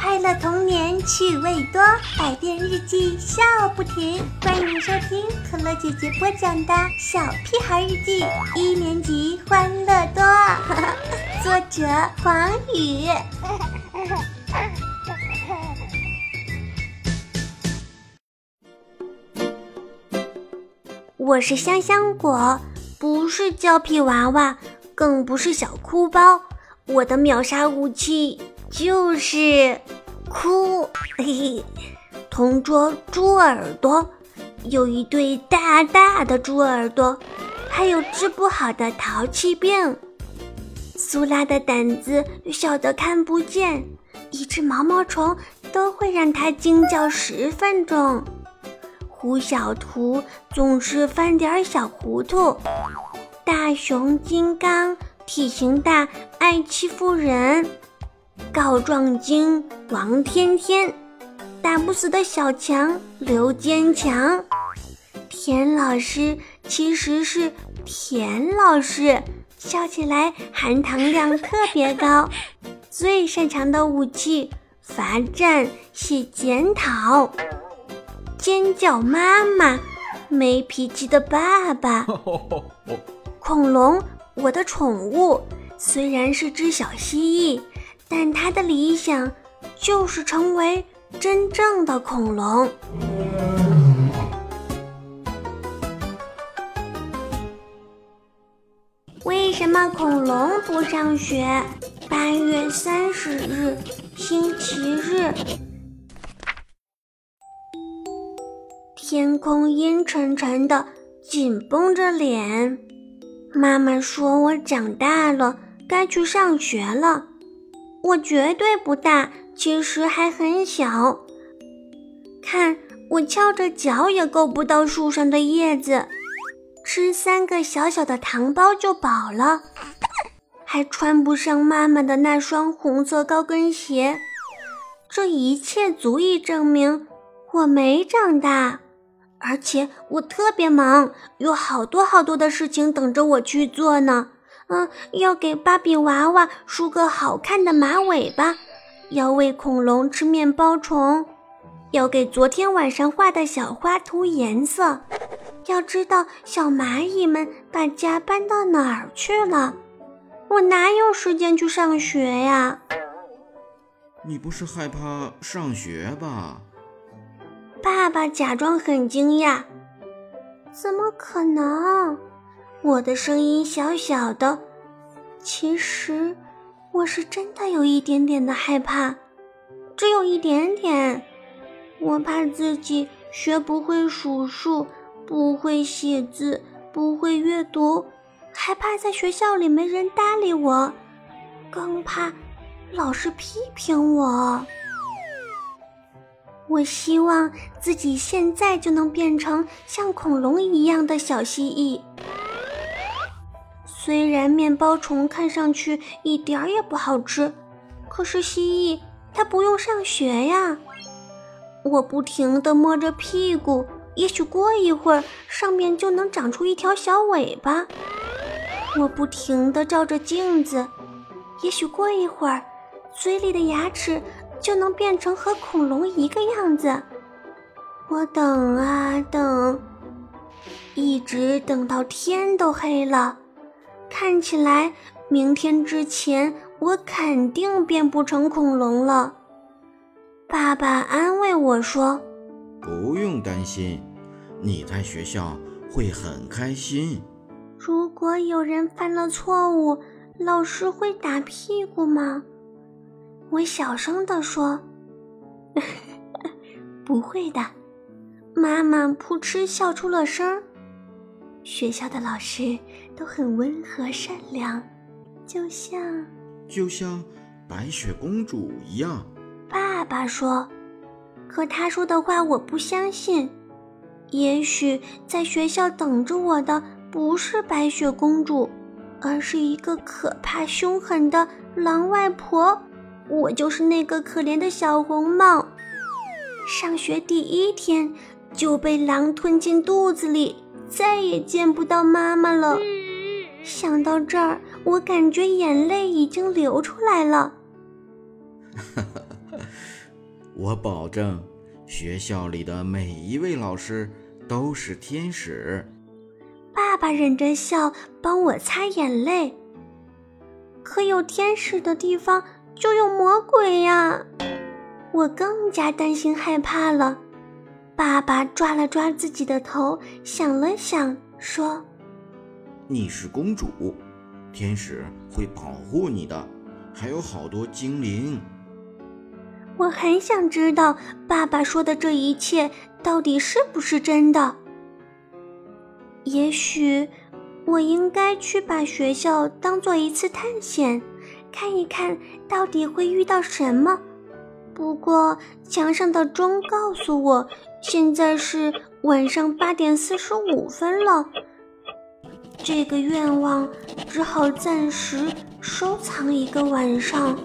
快乐童年趣味多，百变日记笑不停。欢迎收听可乐姐姐播讲的《小屁孩日记》一年级欢乐多，作者黄宇。我是香香果，不是胶皮娃娃，更不是小哭包。我的秒杀武器就是哭。嘿嘿，同桌猪耳朵有一对大大的猪耳朵，还有治不好的淘气病。苏拉的胆子小得看不见，一只毛毛虫都会让它惊叫十分钟。胡小图总是犯点小糊涂。大熊金刚。体型大，爱欺负人，告状精王天天，打不死的小强刘坚强，田老师其实是田老师，笑起来含糖量特别高，最擅长的武器罚站写检讨，尖叫妈妈，没脾气的爸爸，恐龙。我的宠物。虽然是只小蜥蜴，但他的理想就是成为真正的恐龙。为什么恐龙不上学？八月三十日，星期日，天空阴沉沉的，紧绷着脸。妈妈说：“我长大了，该去上学了。”我绝对不大，其实还很小。看，我翘着脚也够不到树上的叶子，吃三个小小的糖包就饱了，还穿不上妈妈的那双红色高跟鞋。这一切足以证明我没长大。而且我特别忙，有好多好多的事情等着我去做呢。嗯，要给芭比娃娃梳个好看的马尾巴，要喂恐龙吃面包虫，要给昨天晚上画的小花涂颜色，要知道小蚂蚁们把家搬到哪儿去了。我哪有时间去上学呀？你不是害怕上学吧？爸爸假装很惊讶：“怎么可能？”我的声音小小的，其实我是真的有一点点的害怕，只有一点点。我怕自己学不会数数，不会写字，不会阅读，还怕在学校里没人搭理我，更怕老师批评我。我希望自己现在就能变成像恐龙一样的小蜥蜴。虽然面包虫看上去一点儿也不好吃，可是蜥蜴它不用上学呀。我不停地摸着屁股，也许过一会儿上面就能长出一条小尾巴。我不停地照着镜子，也许过一会儿嘴里的牙齿。就能变成和恐龙一个样子。我等啊等，一直等到天都黑了。看起来明天之前，我肯定变不成恐龙了。爸爸安慰我说：“不用担心，你在学校会很开心。如果有人犯了错误，老师会打屁股吗？”我小声地说：“ 不会的。”妈妈扑哧笑出了声。学校的老师都很温和善良，就像就像白雪公主一样。爸爸说：“可他说的话我不相信。也许在学校等着我的不是白雪公主，而是一个可怕凶狠的狼外婆。”我就是那个可怜的小红帽，上学第一天就被狼吞进肚子里，再也见不到妈妈了。想到这儿，我感觉眼泪已经流出来了。我保证，学校里的每一位老师都是天使。爸爸忍着笑帮我擦眼泪。可有天使的地方就有魔鬼呀！我更加担心害怕了。爸爸抓了抓自己的头，想了想，说：“你是公主，天使会保护你的，还有好多精灵。”我很想知道爸爸说的这一切到底是不是真的。也许我应该去把学校当做一次探险，看一看到底会遇到什么。不过墙上的钟告诉我，现在是晚上八点四十五分了。这个愿望只好暂时收藏一个晚上。